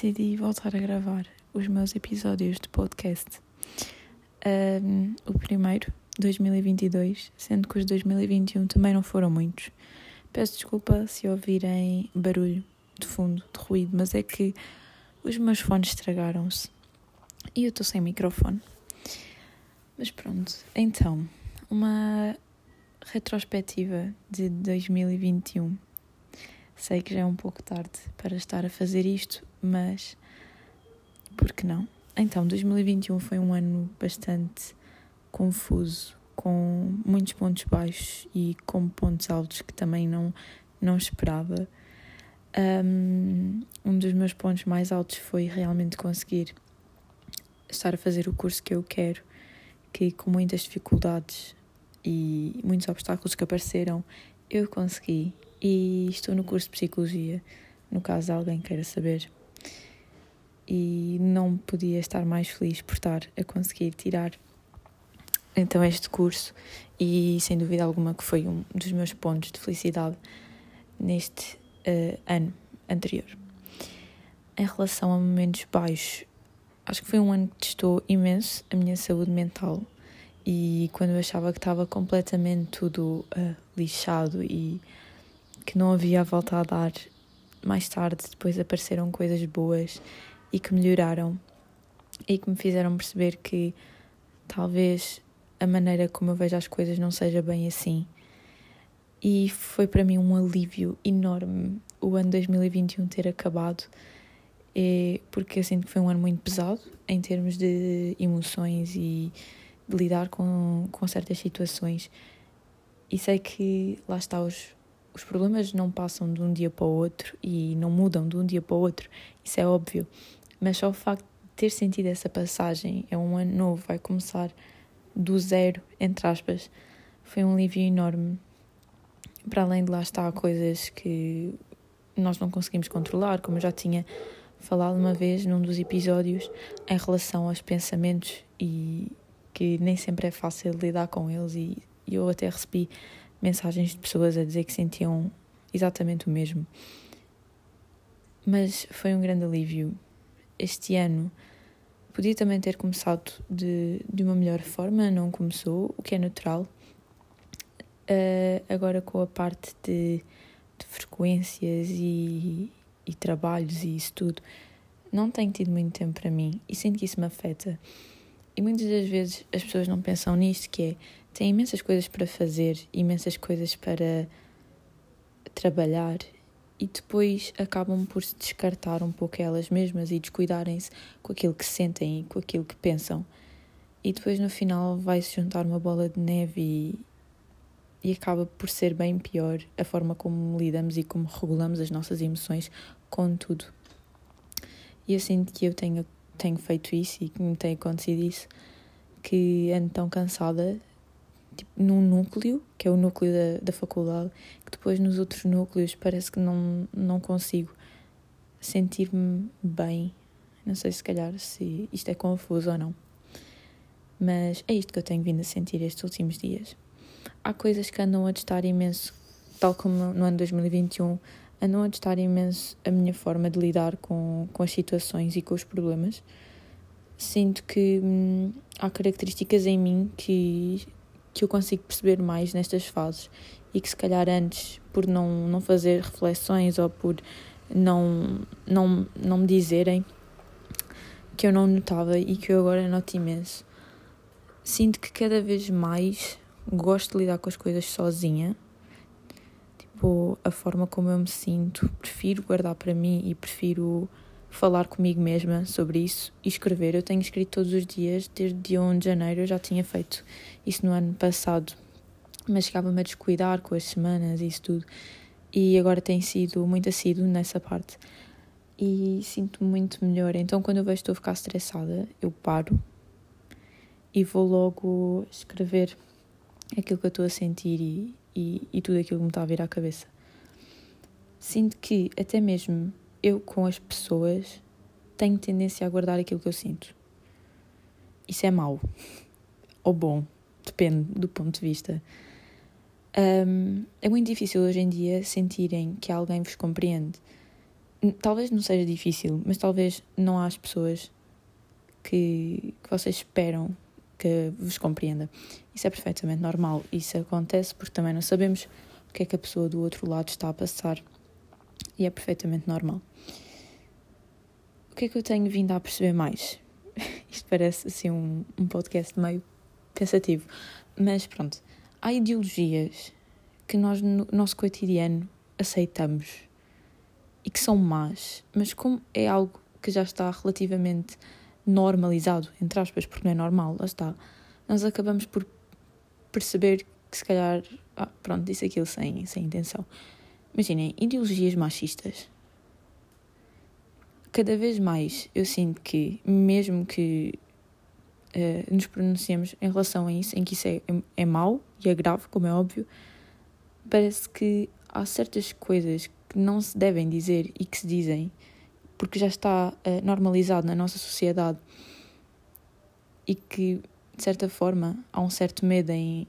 decidi voltar a gravar os meus episódios de podcast. Um, o primeiro, 2022, sendo que os 2021 também não foram muitos. Peço desculpa se ouvirem barulho de fundo, de ruído, mas é que os meus fones estragaram-se e eu estou sem microfone. Mas pronto, então, uma retrospectiva de 2021. Sei que já é um pouco tarde para estar a fazer isto, mas por que não? Então, 2021 foi um ano bastante confuso, com muitos pontos baixos e com pontos altos que também não, não esperava. Um, um dos meus pontos mais altos foi realmente conseguir estar a fazer o curso que eu quero, que com muitas dificuldades e muitos obstáculos que apareceram, eu consegui e estou no curso de Psicologia, no caso alguém queira saber. E não podia estar mais feliz por estar a conseguir tirar então este curso e sem dúvida alguma que foi um dos meus pontos de felicidade neste uh, ano anterior. Em relação a momentos baixos, acho que foi um ano que testou imenso a minha saúde mental e quando eu achava que estava completamente tudo uh, lixado e que não havia a volta a dar, mais tarde depois apareceram coisas boas e que melhoraram e que me fizeram perceber que talvez a maneira como eu vejo as coisas não seja bem assim. E foi para mim um alívio enorme o ano 2021 ter acabado, porque eu sinto que foi um ano muito pesado em termos de emoções e de lidar com, com certas situações. E sei que lá está, os, os problemas não passam de um dia para o outro e não mudam de um dia para o outro, isso é óbvio. Mas só o facto de ter sentido essa passagem, é um ano novo, vai começar do zero, entre aspas, foi um alívio enorme. Para além de lá estar coisas que nós não conseguimos controlar, como eu já tinha falado uma vez num dos episódios, em relação aos pensamentos e que nem sempre é fácil lidar com eles e, eu até recebi mensagens de pessoas a dizer que sentiam exatamente o mesmo. Mas foi um grande alívio. Este ano podia também ter começado de, de uma melhor forma, não começou, o que é natural. Uh, agora com a parte de, de frequências e, e trabalhos e isso tudo, não tenho tido muito tempo para mim e sinto que isso me afeta. E muitas das vezes as pessoas não pensam nisto, que é, têm imensas coisas para fazer, imensas coisas para trabalhar e depois acabam por se descartar um pouco elas mesmas e descuidarem-se com aquilo que sentem e com aquilo que pensam. E depois no final vai-se juntar uma bola de neve e, e acaba por ser bem pior a forma como lidamos e como regulamos as nossas emoções com tudo. E eu sinto que eu tenho tenho feito isso e que me tem acontecido isso, que ando tão cansada, tipo, num núcleo, que é o núcleo da, da faculdade, que depois nos outros núcleos parece que não, não consigo sentir-me bem. Não sei se calhar se isto é confuso ou não. Mas é isto que eu tenho vindo a sentir estes últimos dias. Há coisas que andam a testar imenso, tal como no ano 2021 a não adestar imenso a minha forma de lidar com, com as situações e com os problemas. Sinto que hum, há características em mim que, que eu consigo perceber mais nestas fases e que se calhar antes, por não, não fazer reflexões ou por não, não, não me dizerem, que eu não notava e que eu agora noto imenso. Sinto que cada vez mais gosto de lidar com as coisas sozinha tipo, a forma como eu me sinto, prefiro guardar para mim e prefiro falar comigo mesma sobre isso e escrever. Eu tenho escrito todos os dias, desde dia 1 de janeiro, eu já tinha feito isso no ano passado, mas chegava-me a descuidar com as semanas e isso tudo. E agora tem sido muito assíduo nessa parte e sinto-me muito melhor. Então, quando eu vejo que estou a ficar estressada, eu paro e vou logo escrever aquilo que eu estou a sentir e, e, e tudo aquilo que me está a vir à cabeça. Sinto que até mesmo eu com as pessoas tenho tendência a guardar aquilo que eu sinto. Isso é mau ou bom, depende do ponto de vista. Um, é muito difícil hoje em dia sentirem que alguém vos compreende. talvez não seja difícil, mas talvez não há as pessoas que, que vocês esperam que vos compreenda. Isso é perfeitamente normal. Isso acontece porque também não sabemos o que é que a pessoa do outro lado está a passar. E é perfeitamente normal. O que é que eu tenho vindo a perceber mais? Isto parece assim um, um podcast meio pensativo. Mas pronto, há ideologias que nós no nosso cotidiano aceitamos e que são más, mas como é algo que já está relativamente normalizado, entre aspas, porque não é normal, lá está, nós acabamos por perceber que se calhar, ah, pronto, disse aquilo sem, sem intenção. Imaginem, ideologias machistas. Cada vez mais eu sinto que, mesmo que uh, nos pronunciemos em relação a isso, em que isso é, é, é mau e é grave, como é óbvio, parece que há certas coisas que não se devem dizer e que se dizem porque já está uh, normalizado na nossa sociedade e que, de certa forma, há um certo medo em,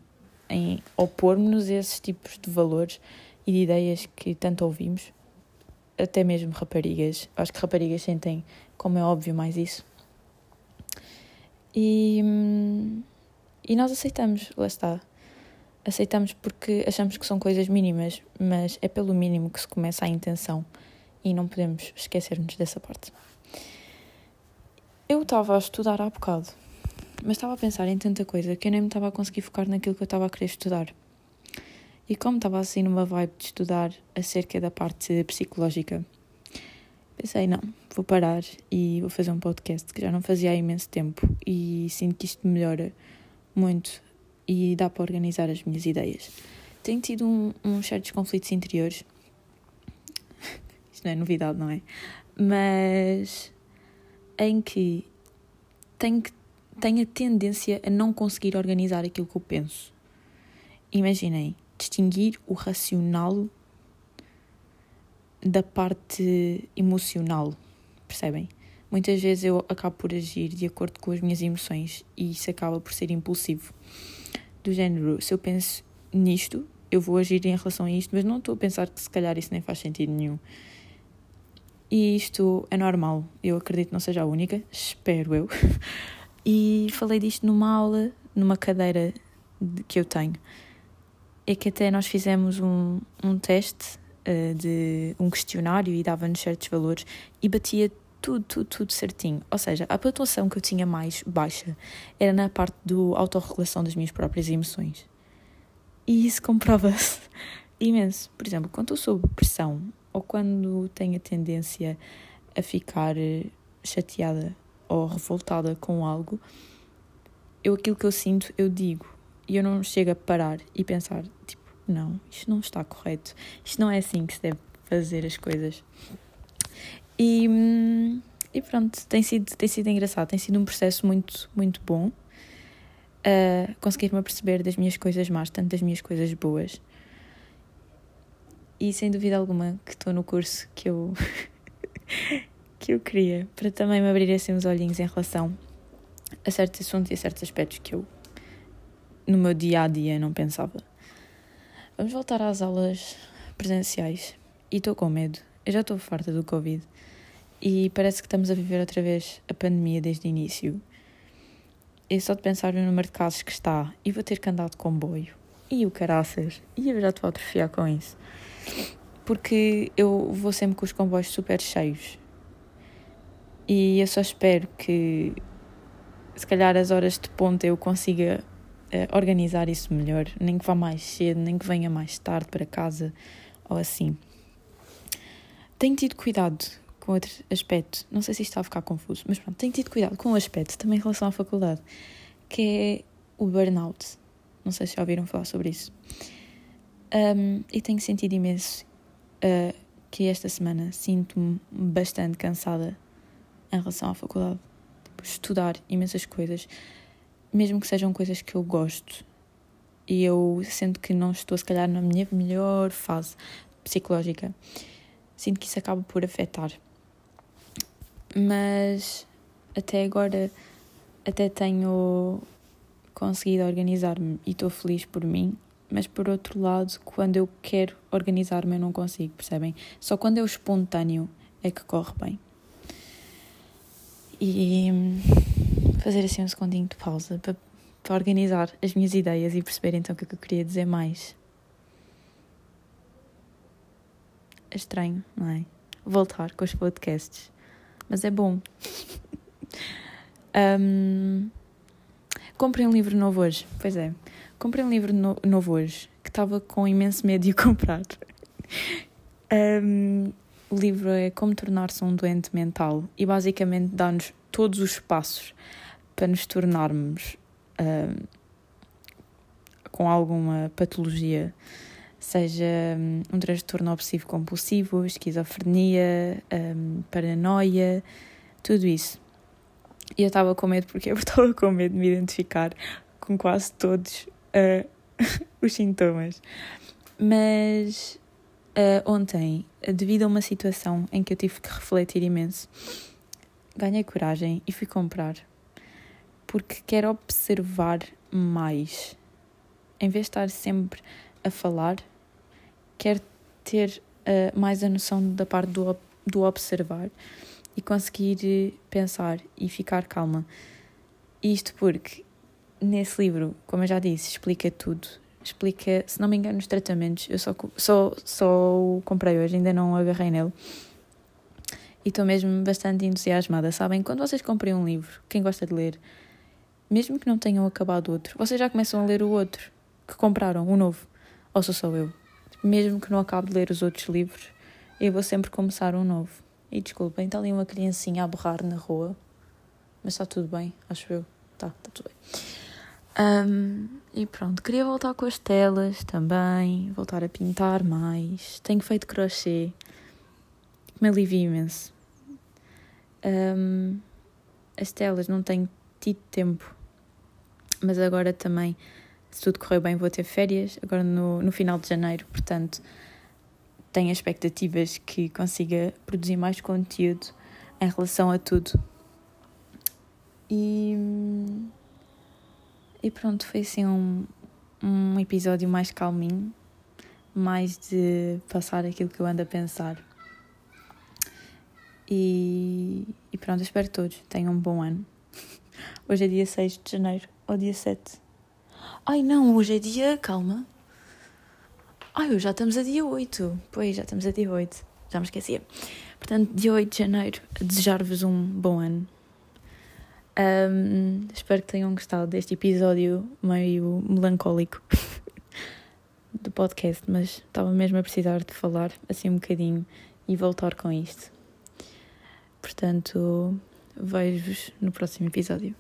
em opor-nos a esses tipos de valores e de ideias que tanto ouvimos, até mesmo raparigas. Acho que raparigas sentem, como é óbvio, mais isso. E, hum, e nós aceitamos, lá está aceitamos porque achamos que são coisas mínimas, mas é pelo mínimo que se começa a intenção e não podemos esquecer-nos dessa parte. Eu estava a estudar há bocado, mas estava a pensar em tanta coisa que eu nem me estava a conseguir focar naquilo que eu estava a querer estudar. E como estava assim numa vibe de estudar acerca da parte psicológica, pensei, não, vou parar e vou fazer um podcast que já não fazia há imenso tempo e sinto que isto melhora muito e dá para organizar as minhas ideias. Tenho tido um, uns certos conflitos interiores. Isto não é novidade, não é? Mas em que tenho, tenho a tendência a não conseguir organizar aquilo que eu penso. Imaginem, distinguir o racional da parte emocional, percebem? Muitas vezes eu acabo por agir de acordo com as minhas emoções e isso acaba por ser impulsivo do género, se eu penso nisto, eu vou agir em relação a isto, mas não estou a pensar que se calhar isso nem faz sentido nenhum. E isto é normal, eu acredito que não seja a única, espero eu. E falei disto numa aula, numa cadeira que eu tenho. É que até nós fizemos um, um teste uh, de um questionário e dava-nos certos valores e batia tudo, tudo, tudo certinho. Ou seja, a pontuação que eu tinha mais baixa era na parte do autorregulação das minhas próprias emoções. E isso comprova-se imenso. Por exemplo, quando eu sob pressão ou quando tenho a tendência a ficar eh, chateada ou revoltada com algo, eu aquilo que eu sinto, eu digo. E eu não chego a parar e pensar, tipo, não, isto não está correto. Isto não é assim que se deve fazer as coisas. E, e pronto, tem sido, tem sido engraçado, tem sido um processo muito, muito bom. Uh, Conseguir-me aperceber das minhas coisas más, tanto das minhas coisas boas. E sem dúvida alguma que estou no curso que eu, que eu queria, para também me abrir assim os olhinhos em relação a certos assuntos e a certos aspectos que eu no meu dia a dia não pensava. Vamos voltar às aulas presenciais e estou com medo. Eu já estou farta do Covid e parece que estamos a viver outra vez a pandemia desde o início. É só de pensar no número de casos que está e vou ter que andar de comboio. E o caraças. E eu já estou a atrofiar com isso. Porque eu vou sempre com os comboios super cheios. E eu só espero que, se calhar, as horas de ponta eu consiga uh, organizar isso melhor. Nem que vá mais cedo, nem que venha mais tarde para casa ou assim. Tenho tido cuidado com outro aspecto, não sei se isto está a ficar confuso, mas pronto, tenho tido cuidado com o aspecto também em relação à faculdade, que é o burnout. Não sei se já ouviram falar sobre isso. Um, e tenho sentido imenso uh, que esta semana sinto-me bastante cansada em relação à faculdade. Tipo, estudar imensas coisas, mesmo que sejam coisas que eu gosto. E eu sinto que não estou, se calhar, na minha melhor fase psicológica. Sinto que isso acaba por afetar mas até agora até tenho conseguido organizar-me e estou feliz por mim, mas por outro lado, quando eu quero organizar-me eu não consigo, percebem? Só quando é o espontâneo é que corre bem. E hum, fazer assim um segundinho de pausa para, para organizar as minhas ideias e perceber então o que é que eu queria dizer mais. É estranho, não é? Voltar com os podcasts. Mas é bom. um, comprei um livro novo hoje. Pois é. Comprei um livro no, novo hoje que estava com imenso medo de comprar. Um, o livro é Como Tornar-se um Doente Mental e basicamente dá-nos todos os passos para nos tornarmos um, com alguma patologia, seja um, um transtorno obsessivo-compulsivo, esquizofrenia, um, paranoia, tudo isso. E eu estava com medo porque eu estava com medo de me identificar com quase todos uh, os sintomas. Mas Uh, ontem, devido a uma situação em que eu tive que refletir imenso, ganhei coragem e fui comprar. Porque quero observar mais. Em vez de estar sempre a falar, quero ter uh, mais a noção da parte do, do observar e conseguir pensar e ficar calma. Isto porque nesse livro, como eu já disse, explica tudo explica, se não me engano, os tratamentos. Eu só, só, só o comprei hoje, ainda não agarrei nele. E estou mesmo bastante entusiasmada. Sabem, quando vocês comprem um livro, quem gosta de ler, mesmo que não tenham acabado outro, vocês já começam a ler o outro que compraram, o novo. Ou sou só eu? Mesmo que não acabe de ler os outros livros, eu vou sempre começar um novo. E desculpem, está ali uma criancinha a borrar na rua, mas está tudo bem, acho eu. Tá, está tudo bem. Um, e pronto, queria voltar com as telas também, voltar a pintar mais. Tenho feito crochê, me alivia imenso. Um, as telas não tenho tido tempo, mas agora também, se tudo correr bem, vou ter férias, agora no, no final de janeiro, portanto, tenho expectativas que consiga produzir mais conteúdo em relação a tudo. E e pronto, foi assim um, um episódio mais calminho, mais de passar aquilo que eu ando a pensar. E, e pronto, espero que todos tenham um bom ano. Hoje é dia 6 de janeiro, ou dia 7. Ai não, hoje é dia. Calma. Ai, já estamos a dia 8. Pois, já estamos a dia 8. Já me esquecia. Portanto, dia 8 de janeiro, desejar-vos um bom ano. Um, espero que tenham gostado deste episódio meio melancólico do podcast, mas estava mesmo a precisar de falar assim um bocadinho e voltar com isto. Portanto, vejo-vos no próximo episódio.